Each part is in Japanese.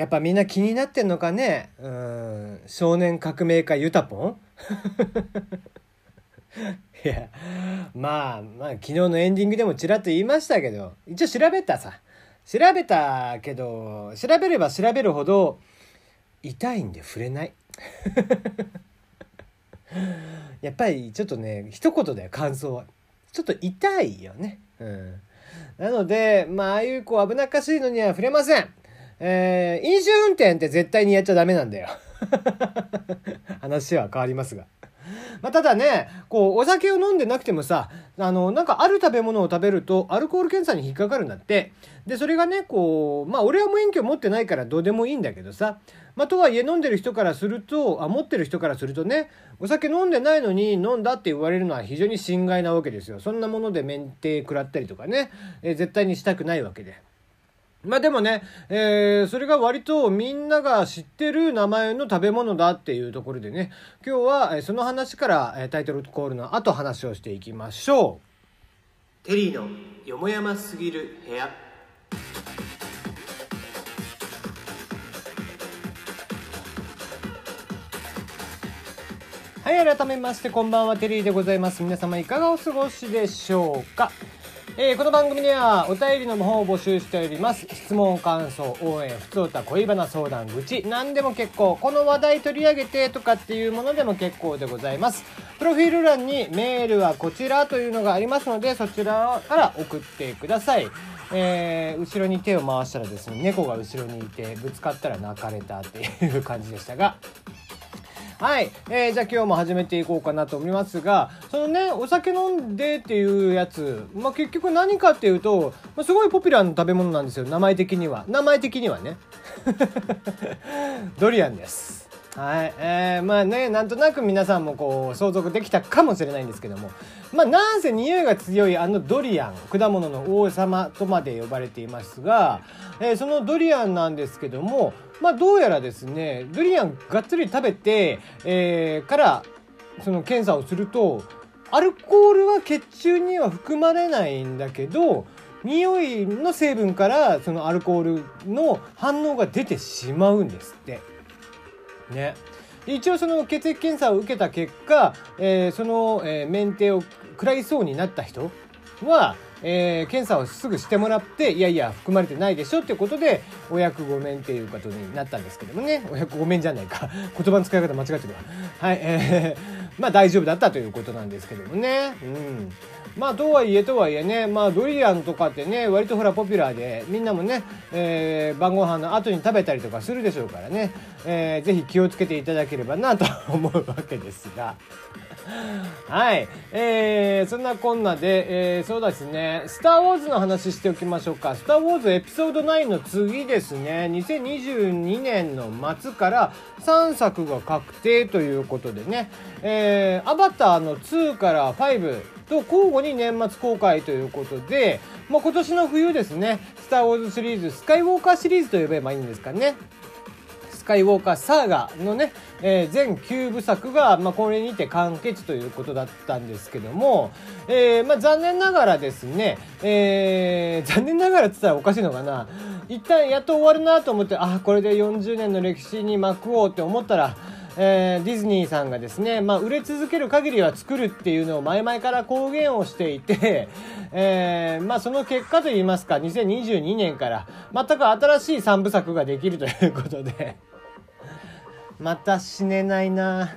やっぱみんな気になってんのかね？うん。少年革命家ユタポン？いやまあまあ昨日のエンディングでもちらっと言いましたけど一応調べたさ。調べたけど調べれば調べるほど痛いんで触れない。やっぱりちょっとね一言だよ感想は。ちょっと痛いよね。うん。なのでまあああいうこう危なっかしいのには触れません。えー、飲酒運転って絶対にやっちゃダメなんだよ。話は変わりますが。まあ、ただねこうお酒を飲んでなくてもさあのなんかある食べ物を食べるとアルコール検査に引っかかるんだって。でそれがねこうまあ俺は免許持ってないからどうでもいいんだけどさ。まあ、とはいえ飲んでる人からするとあ持ってる人からするとねお酒飲んでないのに飲んだって言われるのは非常に心外なわけですよ。そんなもので免停食らったりとかね、え、絶対にしたくないわけで。まあでもね、えー、それが割とみんなが知ってる名前の食べ物だっていうところでね、今日はその話からタイトルコールの後話をしていきましょう。テリーのよもやますぎる部屋。はい、改めましてこんばんは、テリーでございます。皆様いかがお過ごしでしょうか？えー、この番組ではお便りの方を募集しております。質問、感想、応援、ふつおた、恋バナ、相談、愚痴、何でも結構。この話題取り上げてとかっていうものでも結構でございます。プロフィール欄にメールはこちらというのがありますので、そちらから送ってください。えー、後ろに手を回したらですね、猫が後ろにいてぶつかったら泣かれたっていう感じでしたが、はい。えー、じゃあ今日も始めていこうかなと思いますが、そのね、お酒飲んでっていうやつ、まあ、結局何かっていうと、まあ、すごいポピュラーな食べ物なんですよ。名前的には。名前的にはね。ドリアンです。はい。えー、まあね、なんとなく皆さんもこう、想像できたかもしれないんですけども、まあ、なんせ匂いが強いあのドリアン、果物の王様とまで呼ばれていますが、えー、そのドリアンなんですけども、まあ、どうやらですね、ドリアンがっつり食べて、えー、から、その検査をすると、アルコールは血中には含まれないんだけど、匂いの成分からそのアルコールの反応が出てしまうんですって。ね。一応その血液検査を受けた結果、えー、その、えー、免停を食らいそうになった人は、えー、検査をすぐしてもらって、いやいや、含まれてないでしょっていうことで、お役御免っていうことになったんですけどもね、お役御免じゃないか。言葉の使い方間違ってるわ。はい、えー、まあ大丈夫だったということなんですけどもね。うん。まあ、とはいえとはいえね、まあ、ドリアンとかってね、割とほら、ポピュラーで、みんなもね、えー、晩ご飯の後に食べたりとかするでしょうからね、えー、ぜひ気をつけていただければなと思うわけですが。はい。えー、そんなこんなで、えー、そうですね、スター・ウォーズの話しておきましょうか。スター・ウォーズエピソード9の次ですね、2022年の末から3作が確定ということでね、えー、アバターの2から5と交互に年末公開ということで、まあ、今年の冬ですね、スター・ウォーズシリーズ、スカイウォーカーシリーズと呼べばいいんですかね。スカイウォーカーサーガのね、えー、全9部作が、まあ、これにて完結ということだったんですけども、えー、まあ、残念ながらですね、えー、残念ながらって言ったらおかしいのかな。一旦やっと終わるなと思って、あ、これで40年の歴史に幕をって思ったら、えー、ディズニーさんがですね、まあ、売れ続ける限りは作るっていうのを前々から公言をしていて、えー、まあ、その結果といいますか、2022年から全く新しい3部作ができるということで また死ねないな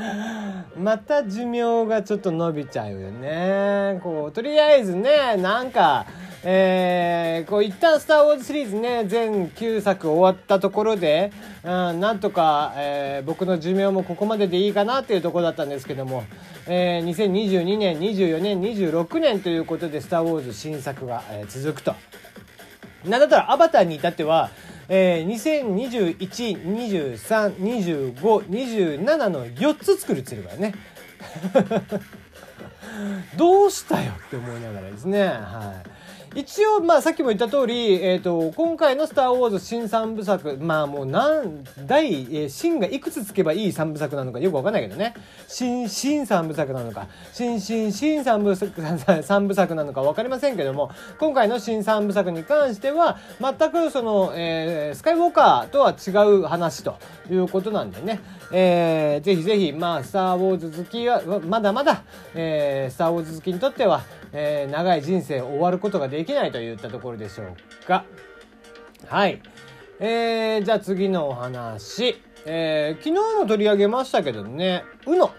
また寿命がちょっと伸びちゃうよね。こう、とりあえずね、なんか、えー、こう一旦「スター・ウォーズ」シリーズね全9作終わったところで、うん、なんとか、えー、僕の寿命もここまででいいかなっていうところだったんですけども、えー、2022年24年26年ということで「スター・ウォーズ」新作が、えー、続くと。なんだったら「アバター」に至ってはえー、2021232527の4つ作るって言ってるからね。どうしたよって思いながらですね。はい。一応、まあ、さっきも言った通り、えっ、ー、と、今回のスター・ウォーズ新三部作、まあもう何、第、えー、新がいくつつけばいい三部作なのかよくわかんないけどね。新、新三部作なのか、新、新、新三部作、三部作なのかわかりませんけども、今回の新三部作に関しては、全くその、えー、スカイウォーカーとは違う話ということなんでね、えー、ぜひぜひ、まあ、スター・ウォーズ好きは、まだまだ、えー、スター・ウォーズ好きにとっては、えー、長い人生を終わることができないといったところでしょうか。はい。えー、じゃあ次のお話。えー、昨日も取り上げましたけどね、UNO。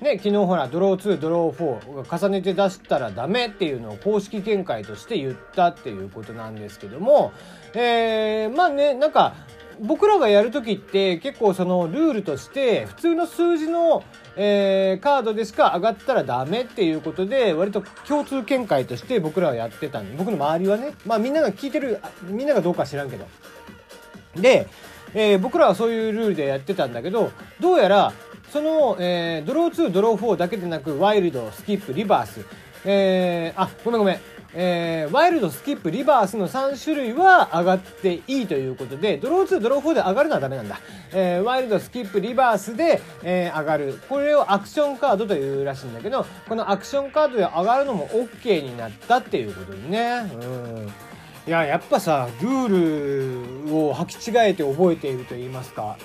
ね、昨日ほら、ドロー2、ドロー4重ねて出したらダメっていうのを公式見解として言ったっていうことなんですけども、えー、まあね、なんか、僕らがやる時って結構そのルールとして普通の数字の、えー、カードでしか上がったらダメっていうことで割と共通見解として僕らはやってたんで僕の周りはね。まあみんなが聞いてるみんながどうか知らんけど。で、えー、僕らはそういうルールでやってたんだけどどうやらその、えー、ドロー2ドロー4だけでなくワイルドスキップリバース。えー、あごめんごめん。えー、ワイルド、スキップ、リバースの3種類は上がっていいということで、ドロー2、ドロー4で上がるのはダメなんだ。えー、ワイルド、スキップ、リバースで、えー、上がる。これをアクションカードというらしいんだけど、このアクションカードで上がるのも OK になったっていうことでね。うん。いや、やっぱさ、ルールを履き違えて覚えていると言いますか。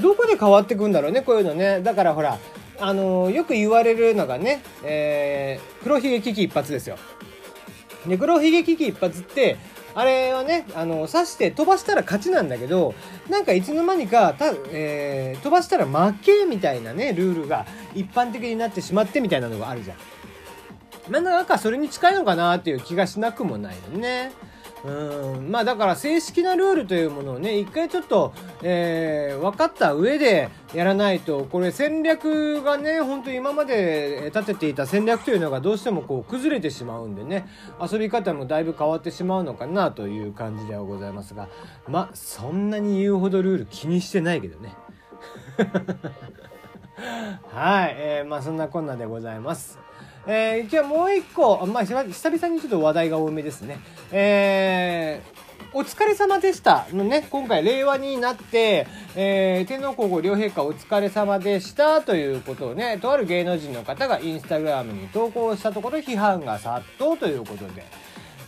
どこで変わってくんだろうね、こういうのね。だからほら、あの、よく言われるのがね、えー、黒ひげ危機一発ですよ。で、黒ひげ危機一発って、あれはね、あの、刺して飛ばしたら勝ちなんだけど、なんかいつの間にか、たえー、飛ばしたら負けみたいなね、ルールが一般的になってしまってみたいなのがあるじゃん。まあ、なんかそれに近いのかなっていう気がしなくもないよね。うん。まあだから正式なルールというものをね一回ちょっと、えー、分かった上でやらないとこれ戦略がね本当今まで立てていた戦略というのがどうしてもこう崩れてしまうんでね遊び方もだいぶ変わってしまうのかなという感じではございますがまあそんなに言うほどルール気にしてないけどね。はい、えー、まあそんなこんなでございます。えー、じゃあもう一個、まあ、久々にちょっと話題が多めですね。えー、お疲れ様でしたのね、今回令和になって、えー、天皇皇后両陛下お疲れ様でしたということをね、とある芸能人の方がインスタグラムに投稿したところ批判が殺到ということで、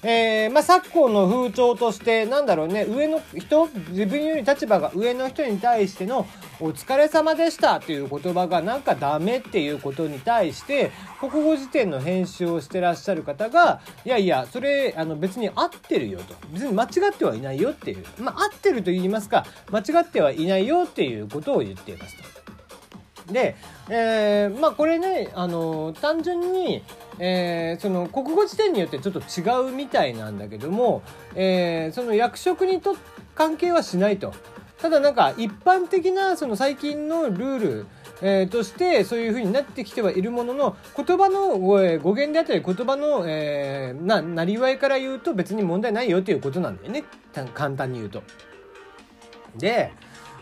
えー、まあ、昨今の風潮として、なんだろうね、上の人、自分より立場が上の人に対しての、お疲れ様でしたっていう言葉がなんかダメっていうことに対して、国語辞典の編集をしてらっしゃる方が、いやいや、それ、あの、別に合ってるよと。別に間違ってはいないよっていう。まあ、合ってると言いますか、間違ってはいないよっていうことを言っていますと。で、えー、まあこれね、あの、単純に、えー、その国語辞典によってちょっと違うみたいなんだけども、えー、その役職にと関係はしないと。ただなんか一般的なその最近のルール、えー、としてそういう風になってきてはいるものの言葉の語源であったり言葉の、えー、な、なりわいから言うと別に問題ないよっていうことなんだよね。簡単に言うと。で、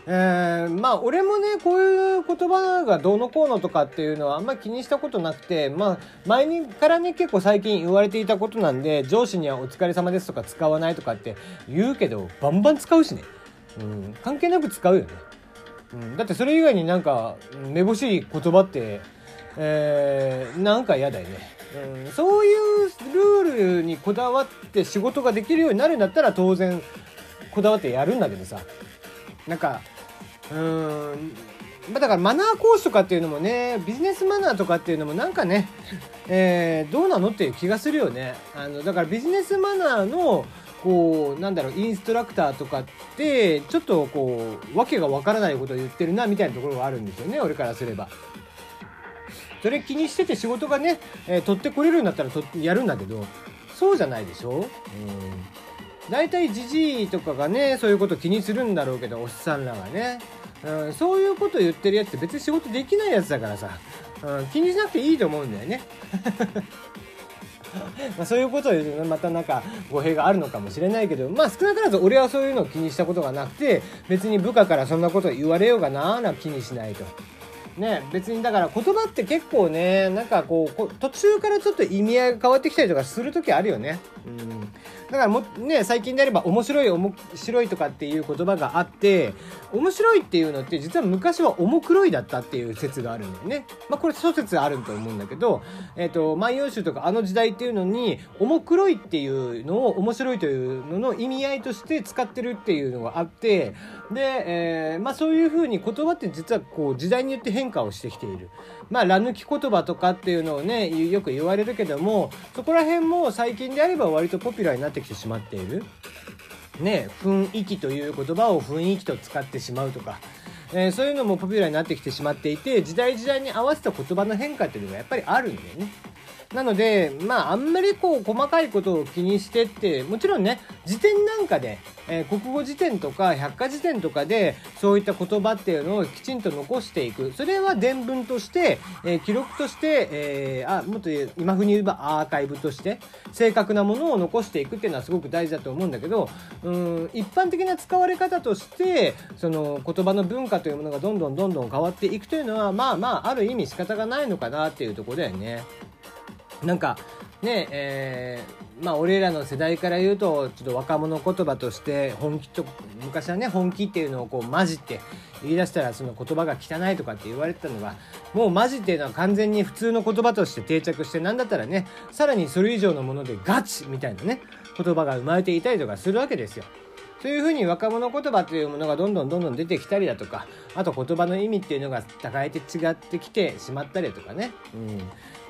えー、まあ俺もねこういう言葉がどうのこうのとかっていうのはあんまり気にしたことなくてまあ前にからね結構最近言われていたことなんで上司には「お疲れ様です」とか使わないとかって言うけどバンバン使うしね、うん、関係なく使うよね、うん、だってそれ以外になんかめぼしい言葉ってえー、なんか嫌だよね、うん、そういうルールにこだわって仕事ができるようになるんだったら当然こだわってやるんだけどさ。なんかうん、だからマナー講師とかっていうのもねビジネスマナーとかっていうのもなんかね、えー、どうなのっていう気がするよね。あのだからビジネスマナーのこうなんだろうインストラクターとかってちょっとこう訳がわからないことを言ってるなみたいなところがあるんですよね俺からすれば。それ気にしてて仕事がね、えー、取ってこれるんだったらとやるんだけどそうじゃないでしょ？うん。大体じじいとかがねそういうこと気にするんだろうけどおっさんらがね。うん、そういうこと言ってるやつって別に仕事できないやつだからさ、うん、気にしなくていいと思うんだよね。まあそういうことを言うとまたなんか語弊があるのかもしれないけどまあ少なからず俺はそういうのを気にしたことがなくて別に部下からそんなこと言われようがなあな気にしないと。ね別にだから言葉って結構ねなんかこう途中からちょっと意味合いが変わってきたりとかする時あるよね。うんだからもね最近であれば面白い面白いとかっていう言葉があって面白いっていうのって実は昔は重黒いだったっていう説があるんだよね。まあこれ諸説あると思うんだけど、えっ、ー、と万葉集とかあの時代っていうのに重黒いっていうのを面白いというのの意味合いとして使ってるっていうのがあってで、えー、まあそういうふうに言葉って実はこう時代によって変化をしてきている。まあ、ら抜き言葉とかっていうのをね、よく言われるけども、そこら辺も最近であれば割とポピュラーになってきてしまっている。ね、雰囲気という言葉を雰囲気と使ってしまうとか、えー、そういうのもポピュラーになってきてしまっていて、時代時代に合わせた言葉の変化っていうのがやっぱりあるんだよね。なので、まあ、あんまりこう、細かいことを気にしてって、もちろんね、辞典なんかで、えー、国語辞典とか百科辞典とかで、そういった言葉っていうのをきちんと残していく。それは伝聞として、えー、記録として、えー、あ、もっと今風に言えばアーカイブとして、正確なものを残していくっていうのはすごく大事だと思うんだけど、うん、一般的な使われ方として、その言葉の文化というものがどんどんどんどん変わっていくというのは、まあまあ、ある意味仕方がないのかなっていうとこだよね。なんかねえー、まあ俺らの世代から言うとちょっと若者言葉として本気と昔はね本気っていうのをこう混じって言い出したらその言葉が汚いとかって言われてたのがもうマジっていうのは完全に普通の言葉として定着してなんだったらねさらにそれ以上のものでガチみたいなね言葉が生まれていたりとかするわけですよ。そういうふうに若者言葉というものがどんどんどんどん出てきたりだとかあと言葉の意味っていうのが互いて違ってきてしまったりとかね、うん、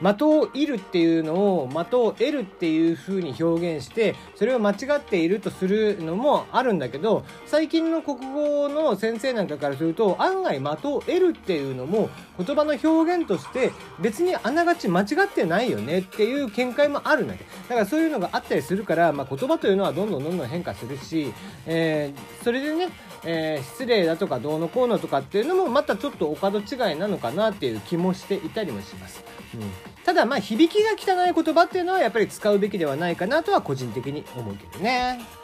的を射るっていうのを的を得るっていう風に表現してそれを間違っているとするのもあるんだけど最近の国語の先生なんかからすると案外的を得るっていうのも言葉の表現として別にあながち間違ってないよねっていう見解もあるんだけどだからそういうのがあったりするから、まあ、言葉というのはどんどんどんどん変化するし、えー、それでねえー、失礼だとかどうのこうのとかっていうのもまたちょっとお門違いなのかなっていう気もしていたりもします。うん、ただまあ響きが汚い言葉っていうのはやっぱり使うべきではないかなとは個人的に思うけどね。